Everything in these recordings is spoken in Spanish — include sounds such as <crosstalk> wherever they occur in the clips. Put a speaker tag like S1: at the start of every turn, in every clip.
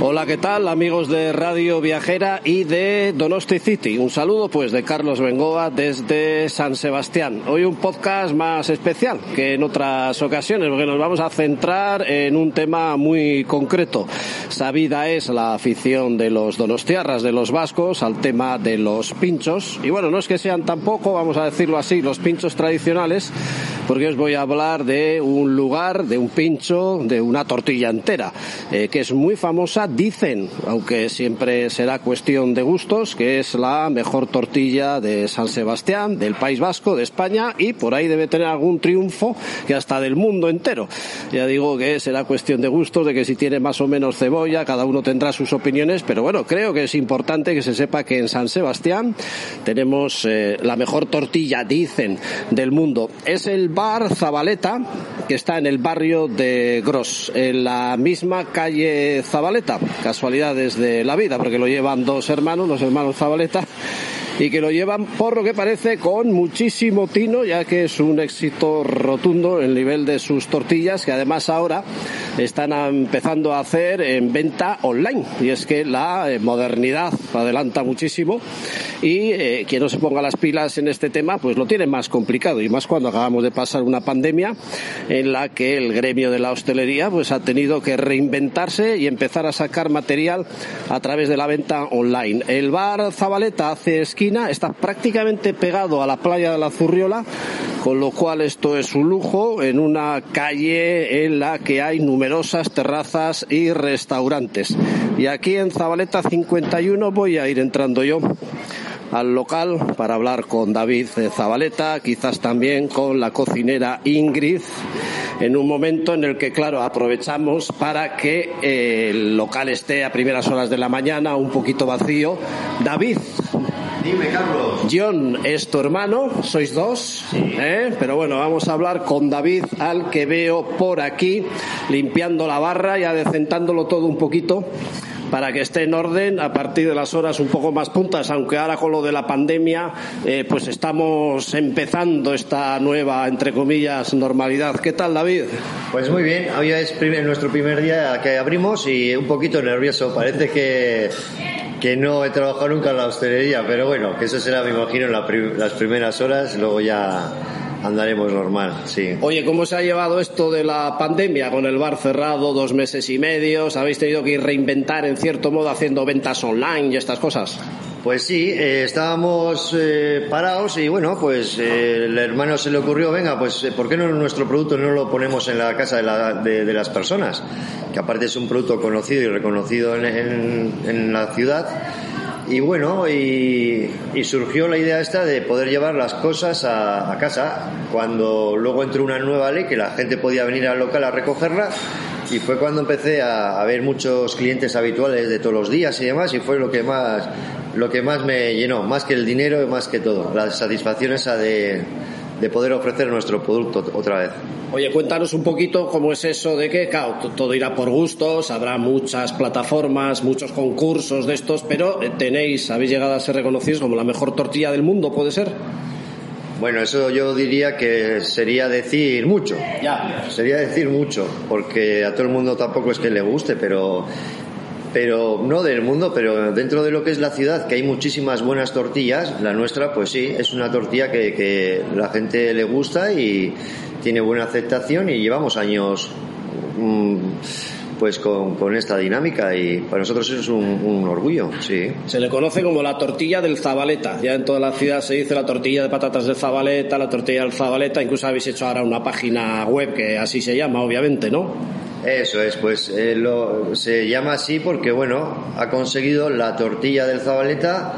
S1: Hola, ¿qué tal amigos de Radio Viajera y de Donosti City? Un saludo pues de Carlos Bengoa desde San Sebastián. Hoy un podcast más especial que en otras ocasiones porque nos vamos a centrar en un tema muy concreto. Sabida es la afición de los donostiarras, de los vascos, al tema de los pinchos. Y bueno, no es que sean tampoco, vamos a decirlo así, los pinchos tradicionales, porque os voy a hablar de un lugar, de un pincho, de una tortilla entera, eh, que es muy famosa, dicen, aunque siempre será cuestión de gustos, que es la mejor tortilla de San Sebastián, del País Vasco, de España, y por ahí debe tener algún triunfo que hasta del mundo entero. Ya digo que será cuestión de gustos, de que si tiene más o menos cebolla, cada uno tendrá sus opiniones, pero bueno, creo que es importante que se sepa que en San Sebastián tenemos eh, la mejor tortilla, dicen, del mundo. Es el bar Zabaleta, que está en el barrio de Gros, en la misma calle Zabaleta. Casualidades de la vida, porque lo llevan dos hermanos, los hermanos Zabaleta, y que lo llevan por lo que parece con muchísimo tino, ya que es un éxito rotundo el nivel de sus tortillas, que además ahora están empezando a hacer en venta online. Y es que la eh, modernidad adelanta muchísimo y eh, quien no se ponga las pilas en este tema, pues lo tiene más complicado y más cuando acabamos de pasar una pandemia en la que el gremio de la hostelería pues ha tenido que reinventarse y empezar a sacar material a través de la venta online. El bar Zabaleta hace esquina está prácticamente pegado a la playa de la Zurriola, con lo cual esto es un lujo en una calle en la que hay numerosas terrazas y restaurantes. Y aquí en Zabaleta 51 voy a ir entrando yo al local para hablar con David Zabaleta, quizás también con la cocinera Ingrid, en un momento en el que, claro, aprovechamos para que eh, el local esté a primeras horas de la mañana un poquito vacío. David,
S2: Dime, Carlos.
S1: John es tu hermano, sois dos, ¿eh? pero bueno, vamos a hablar con David, al que veo por aquí, limpiando la barra y adecentándolo todo un poquito para que esté en orden a partir de las horas un poco más puntas, aunque ahora con lo de la pandemia, eh, pues estamos empezando esta nueva, entre comillas, normalidad. ¿Qué tal, David?
S2: Pues muy bien, hoy es primer- nuestro primer día que abrimos y un poquito nervioso. Parece que, que no he trabajado nunca en la hostelería, pero bueno, que eso será, me imagino, la las primeras horas, luego ya andaremos normal, sí.
S1: Oye, ¿cómo se ha llevado esto de la pandemia con el bar cerrado dos meses y medio? ¿Os habéis tenido que reinventar en cierto modo haciendo ventas online y estas cosas?
S2: Pues sí, eh, estábamos eh, parados y bueno, pues eh, el hermano se le ocurrió, venga, pues eh, ¿por qué no nuestro producto no lo ponemos en la casa de, la- de- de las personas? Que aparte es un producto conocido y reconocido en, en- en la ciudad. Y bueno, y, y surgió la idea esta de poder llevar las cosas a, a casa, cuando luego entró una nueva ley que la gente podía venir al local a recogerla y fue cuando empecé a, a ver muchos clientes habituales de todos los días y demás y fue lo que más lo que más me llenó, más que el dinero y más que todo, la satisfacción esa de, de poder ofrecer nuestro producto otra vez.
S1: Oye, cuéntanos un poquito cómo es eso de que, claro, todo irá por gustos, habrá muchas plataformas, muchos concursos de estos, pero eh, tenéis, habéis llegado a ser reconocidos como la mejor tortilla del mundo, ¿puede ser?
S2: Bueno, eso yo diría que sería decir mucho.
S1: Ya.
S2: Sería decir mucho, porque a todo el mundo tampoco es que le guste, pero pero no del mundo, pero dentro de lo que es la ciudad, que hay muchísimas buenas tortillas, la nuestra, pues sí, es una tortilla que, que la gente le gusta y tiene buena aceptación y llevamos años mm, pues con, con esta dinámica y para nosotros es un, un orgullo, sí.
S1: Se le conoce como la tortilla del Zabaleta. Ya en toda la ciudad se dice la tortilla de patatas del Zabaleta, la tortilla del Zabaleta. Incluso habéis hecho ahora una página web que así se llama, obviamente, ¿no?
S2: Eso es, pues eh, lo, se llama así porque, bueno, ha conseguido la tortilla del Zabaleta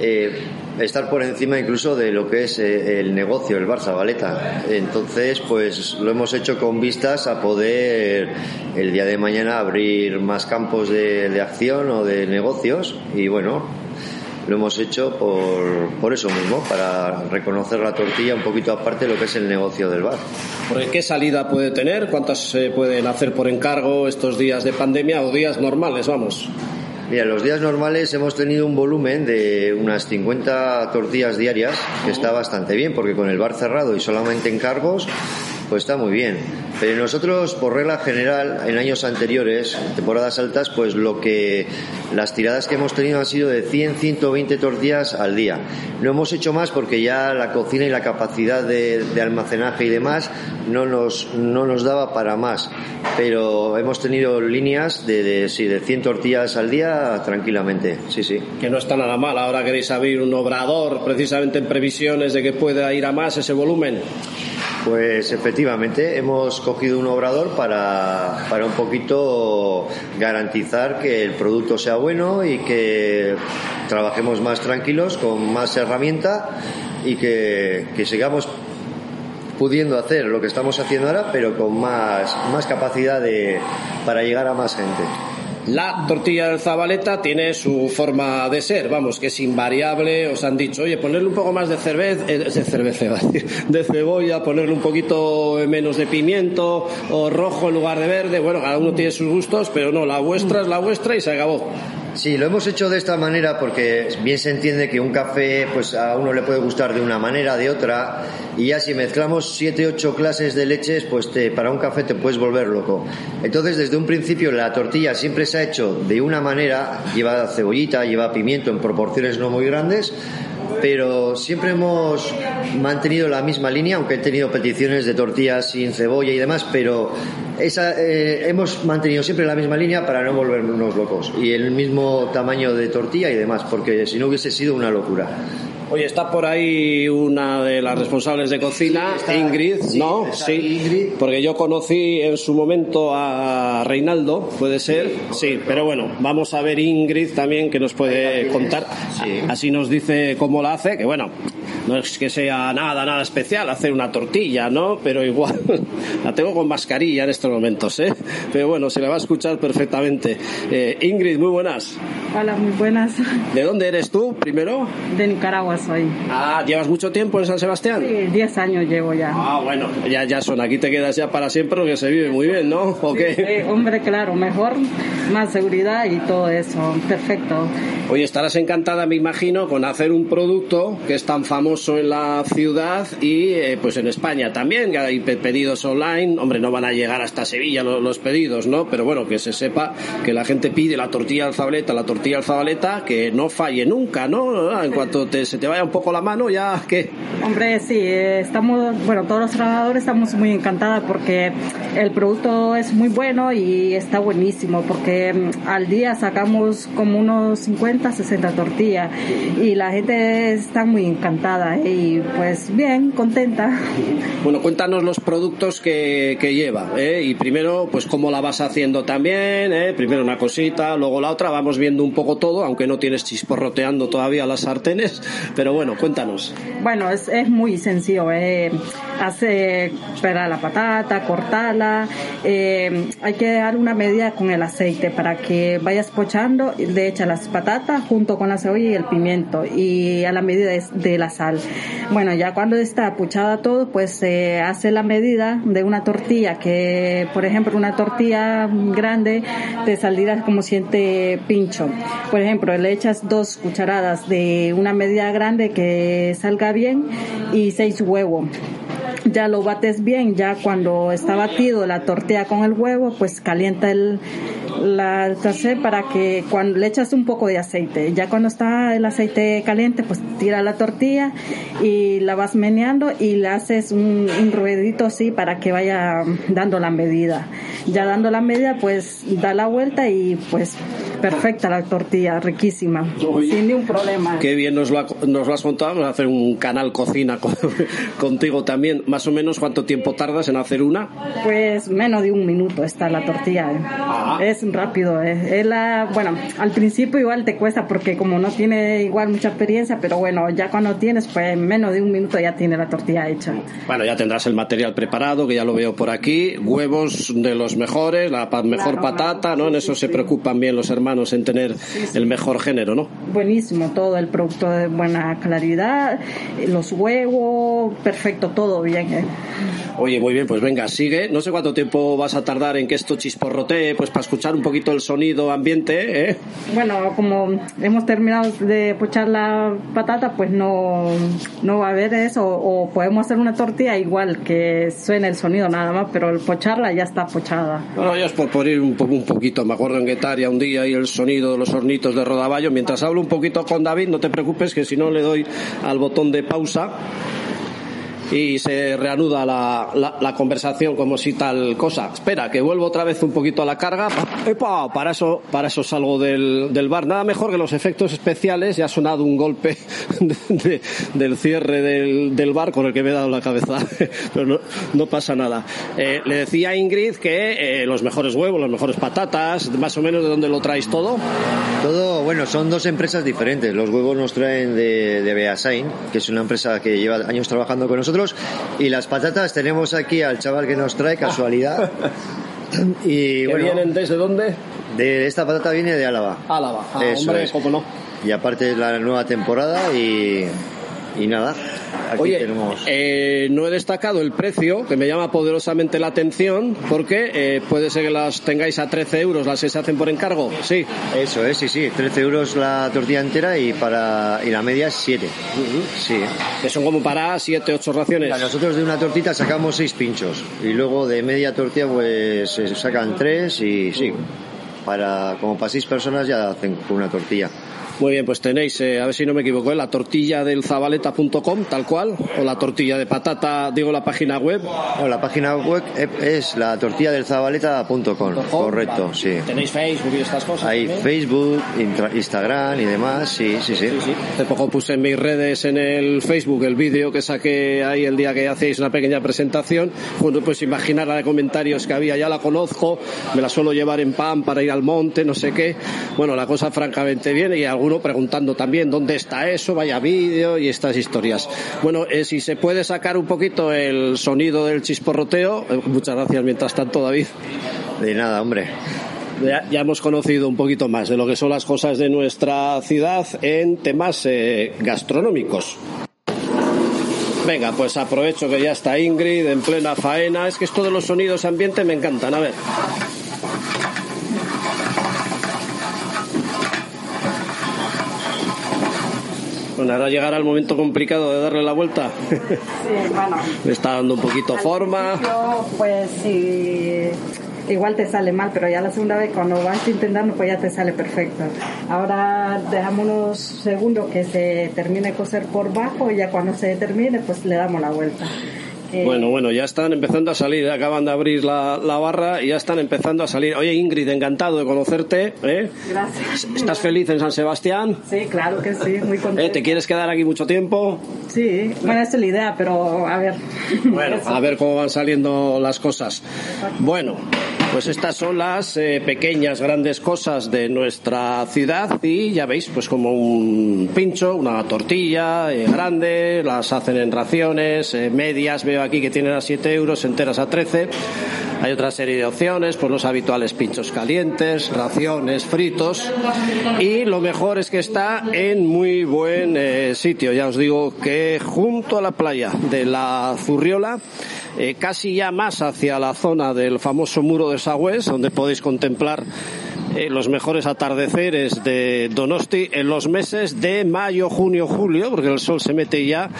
S2: eh, estar por encima incluso de lo que es eh, el negocio, el bar Zabaleta. Entonces, pues lo hemos hecho con vistas a poder el día de mañana abrir más campos de, de acción o de negocios y, bueno, lo hemos hecho por, por eso mismo, para reconocer la tortilla un poquito aparte de lo que es el negocio del bar.
S1: ¿Qué salida puede tener? ¿Cuántas se pueden hacer por encargo estos días de pandemia o días normales? Vamos.
S2: Mira, los días normales hemos tenido un volumen de unas 50 tortillas diarias, que está bastante bien, porque con el bar cerrado y solamente encargos, pues está muy bien. Pero nosotros, por regla general, en años anteriores, temporadas altas, pues lo que las tiradas que hemos tenido han sido de 100, 120 tortillas al día. No hemos hecho más porque ya la cocina y la capacidad de, almacenaje y demás no nos, no nos daba para más. Pero hemos tenido líneas de, de, sí, de 100 tortillas al día tranquilamente. Sí, sí.
S1: Que no está nada mal. Ahora queréis abrir un obrador precisamente en previsiones de que pueda ir a más ese volumen.
S2: Pues efectivamente hemos cogido un obrador para, para un poquito garantizar que el producto sea bueno y que trabajemos más tranquilos, con más herramienta y que, que sigamos pudiendo hacer lo que estamos haciendo ahora, pero con más, más capacidad de, para llegar a más gente.
S1: La tortilla de Zabaleta tiene su forma de ser, vamos, que es invariable. Os han dicho, oye, ponerle un poco más de cerveza, eh, de cerveza, <laughs> de cebolla, ponerle un poquito menos de pimiento o rojo en lugar de verde. Bueno, cada uno tiene sus gustos, pero no, la vuestra es la vuestra y se acabó.
S2: Sí, lo hemos hecho de esta manera porque bien se entiende que un café pues a uno le puede gustar de una manera, de otra, y ya si mezclamos siete, ocho clases de leches, pues te, para un café te puedes volver loco. Entonces, desde un principio la tortilla siempre se ha hecho de una manera, lleva cebollita, lleva pimiento en proporciones no muy grandes, pero siempre hemos mantenido la misma línea, aunque he tenido peticiones de tortillas sin cebolla y demás, pero esa, eh, hemos mantenido siempre la misma línea para no volvernos locos y el mismo tamaño de tortilla y demás, porque si no hubiese sido una locura.
S1: Oye, está por ahí una de las responsables de cocina, Ingrid, ¿no? Sí, porque yo conocí en su momento a Reinaldo, puede ser, sí, pero bueno, vamos a ver Ingrid también que nos puede contar, así nos dice cómo la hace, que bueno, no es que sea nada, nada especial hacer una tortilla, ¿no? Pero igual <laughs> la tengo con mascarilla en estos momentos, ¿eh? Pero bueno, se la va a escuchar perfectamente. Eh, Ingrid, muy buenas.
S3: Hola, muy buenas.
S1: ¿De dónde eres tú, primero?
S3: De Nicaragua soy.
S1: Ah, ¿llevas mucho tiempo en San Sebastián?
S3: Sí, 10 años llevo ya.
S1: Ah, bueno, ya, ya son. Aquí te quedas ya para siempre porque se vive muy bien, ¿no?
S3: ¿O qué? hombre, claro, mejor, más seguridad y todo eso. Perfecto.
S1: Oye, estarás encantada, me imagino, con hacer un producto que es tan famoso en la ciudad y eh, pues en España también, que hay pedidos online. Hombre, no van a llegar hasta Sevilla los, pedidos, ¿no? Pero bueno, que se sepa que la gente pide la tortilla al zabaleta, la tortilla al zabaleta, que no falle nunca, ¿no? En cuanto se te vaya un poco la mano, ya, ¿qué?
S3: Hombre, sí, estamos, bueno, todos los trabajadores estamos muy encantados porque el producto es muy bueno y está buenísimo porque mm, al día sacamos como unos 50 60 tortillas y la gente está muy encantada ¿eh? y pues bien, contenta.
S1: Bueno, cuéntanos los productos que, que lleva ¿eh? y primero pues cómo la vas haciendo también, ¿eh? primero una cosita, luego la otra, vamos viendo un poco todo, aunque no tienes chisporroteando todavía las sartenes, pero bueno, cuéntanos.
S3: Bueno, es, es muy sencillo, ¿eh? hace pelar la patata, cortarla, hay que dar una medida con el aceite para que vayas pochando, le echas las patatas junto con la cebolla y el pimiento y a la medida de, la sal. Bueno, ya cuando está puchada todo, pues se hace la medida de una tortilla que, por ejemplo, una tortilla grande te saldrá como siente pincho. Por ejemplo, le echas dos cucharadas de una medida grande que salga bien y seis huevos ya lo bates bien, ya cuando está batido la tortilla con el huevo, pues calienta el, la tacé para que cuando le echas un poco de aceite, ya cuando está el aceite caliente, pues tira la tortilla y la vas meneando y le haces un, un ruedito así para que vaya dando la medida. Ya dando la medida, pues da la vuelta y pues perfecta la tortilla, riquísima, sin ningún problema.
S1: Qué bien nos lo, nos lo has contado, vamos a hacer un canal cocina <laughs> contigo también. Más o menos, ¿cuánto tiempo tardas en hacer una?
S3: Pues menos de un minuto está la tortilla. ¿eh? Es rápido. Es, la, bueno, al principio igual te cuesta porque como no tiene igual mucha experiencia, pero bueno, ya cuando tienes, pues en menos de un minuto ya tiene la tortilla hecha.
S1: Bueno, ya tendrás el material preparado, que ya lo veo por aquí, huevos de los mejores, la mejor patata, ¿no? En eso se preocupan bien los hermanos en tener el mejor género, ¿no?
S3: Buenísimo, todo el producto de buena claridad, los huevos, perfecto, todo bien. ¿eh?
S1: Oye, muy bien, pues venga, sigue. No sé cuánto tiempo vas a tardar en que esto chisporrotee, pues para escuchar un poquito el sonido ambiente, ¿eh?
S3: Bueno, como hemos terminado de pochar la patata, pues no, no va a haber eso, o podemos hacer una tortilla igual que suene el sonido nada más, pero el pocharla ya está pochada.
S1: Bueno, ya es por, por ir un, un poquito, me acuerdo en Guetaria un día y el sonido de los hornitos de Rodaballo. Mientras hablo un poquito con David, no te preocupes que si no le doy al botón de pausa y se reanuda la, la, conversación como si tal cosa. Espera, que vuelvo otra vez un poquito a la carga. ¡Epa! Para eso, para eso salgo del, del bar. Nada mejor que los efectos especiales. Ya ha sonado un golpe <laughs> del cierre del, del, bar con el que me he dado la cabeza. <laughs> Pero no, no pasa nada. Eh, le decía a Ingrid que eh, los mejores huevos, las mejores patatas, más o menos de dónde lo traéis todo.
S2: Todo, bueno, son dos empresas diferentes. Los huevos nos traen de, de Beasain, que es una empresa que lleva años trabajando con nosotros y las patatas tenemos aquí al chaval que nos trae, casualidad. <laughs>
S1: y vienen desde dónde?
S2: De esta patata viene de Álava.
S1: Álava, ah, hombre, cómo no.
S2: Y aparte es la nueva temporada y, y nada,
S1: Oye, eh, no he destacado el precio, que me llama poderosamente la atención, porque eh, puede ser que las tengáis a 13 euros, las se hacen por encargo, sí.
S2: Eso es, sí, sí, 13 euros la tortilla entera y para y la media es 7. Sí.
S1: Que son como para 7, 8 raciones.
S2: nosotros de una tortita sacamos 6 pinchos y luego de media tortilla pues se sacan 3 y sí, para como para 6 personas ya hacen una tortilla.
S1: Muy bien, pues tenéis, eh, a ver si no me equivoco, ¿eh? la tortilla del zabaleta.com, tal cual, o la tortilla de patata, digo la página web.
S2: No, la página web es la tortilla del zabaleta.com, correcto, sí.
S1: ¿Tenéis Facebook y estas cosas?
S2: Hay Facebook, Instagram y demás, sí, sí, sí.
S1: Hace poco puse en mis redes, en el Facebook, el vídeo que saqué ahí el día que hacéis una pequeña presentación. Bueno, pues imaginar la de comentarios que había, ya la conozco, me la suelo llevar en pan para ir al monte, no sé qué. Bueno, la cosa francamente viene y algún preguntando también dónde está eso, vaya vídeo y estas historias. Bueno, eh, si se puede sacar un poquito el sonido del chisporroteo, eh, muchas gracias mientras tanto, David.
S2: De nada, hombre.
S1: Ya, hemos conocido un poquito más de lo que son las cosas de nuestra ciudad en temas eh, gastronómicos. Venga, pues aprovecho que ya está Ingrid en plena faena. Es que esto de los sonidos ambiente me encantan. A ver. Bueno, ahora llegará el momento complicado de darle la vuelta.
S3: Sí, bueno. <laughs>
S1: Le está dando un poquito forma.
S3: Pues sí, igual te sale mal, pero ya la segunda vez cuando vas intentando, pues ya te sale perfecto. Ahora dejamos unos segundos que se termine de coser por bajo y ya cuando se termine, pues le damos la vuelta.
S1: Eh, bueno, bueno, ya están empezando a salir, acaban de abrir la, barra y ya están empezando a salir. Oye, Ingrid, encantado de conocerte. ¿eh?
S3: Gracias.
S1: ¿Estás feliz en San Sebastián?
S3: Sí, claro que sí, muy contento. ¿Eh?
S1: ¿Te quieres quedar aquí mucho tiempo?
S3: Sí, bueno, esa es la idea, pero a ver.
S1: Bueno, a ver cómo van saliendo las cosas. Bueno. Pues estas son las eh, pequeñas, grandes cosas de nuestra ciudad y ya veis, pues como un pincho, una tortilla eh, grande, las hacen en raciones, eh, medias, veo aquí que tienen a 7 euros, enteras a 13. Hay otra serie de opciones, pues los habituales pinchos calientes, raciones, fritos y lo mejor es que está en muy buen sitio. Ya os digo que junto a la playa de la Zurriola, casi ya más hacia la zona del famoso muro de Sagües, donde podéis contemplar eh, los mejores atardeceres de Donosti en los meses de mayo, junio, julio, porque el sol se mete ya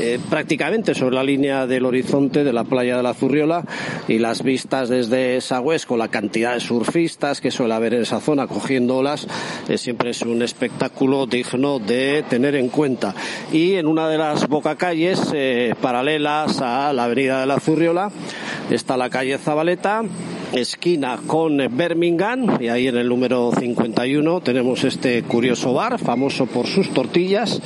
S1: eh, prácticamente sobre la línea del horizonte de la playa de la Zurriola y las vistas desde Sagües con la cantidad de surfistas que suele haber en esa zona cogiendo olas, eh, siempre es un espectáculo digno de tener en cuenta. Y en una de las bocacalles paralelas a la avenida de la Zurriola está la calle Zabaleta esquina con Birmingham. Y ahí en el número 51 tenemos este curioso bar famoso por sus tortillas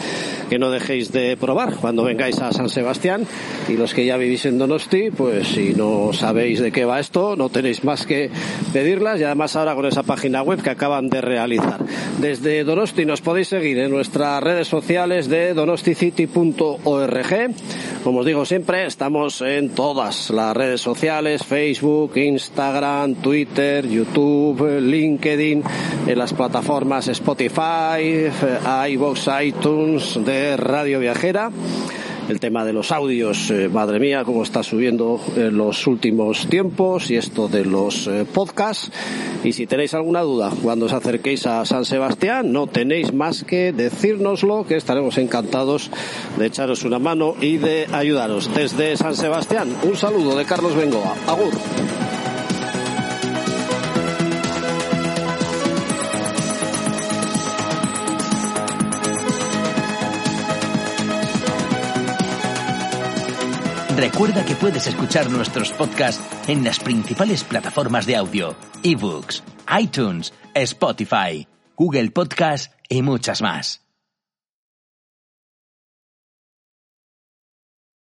S1: que no dejéis de probar cuando vengáis a San Sebastián. Y los que ya vivís en Donosti pues si no sabéis de qué va esto no tenéis más que pedirlas. Y además ahora con esa página web que acaban de realizar. Desde Donosti nos podéis seguir en nuestras redes sociales de donosticity.org como os digo siempre estamos en todas las redes sociales Facebook, Instagram, Twitter, YouTube, LinkedIn, en las plataformas Spotify, iVoox, iTunes de Radio Viajera el tema de los audios, eh, madre mía, cómo está subiendo en los últimos tiempos y esto de los eh, podcasts. Y si tenéis alguna duda cuando os acerquéis a San Sebastián, no tenéis más que decírnoslo, que estaremos encantados de echaros una mano y de ayudaros. Desde San Sebastián, un saludo de Carlos Bengoa. Agur.
S4: Recuerda que puedes escuchar nuestros podcasts en las principales plataformas de audio, ebooks, iTunes, Spotify, Google Podcast y muchas más.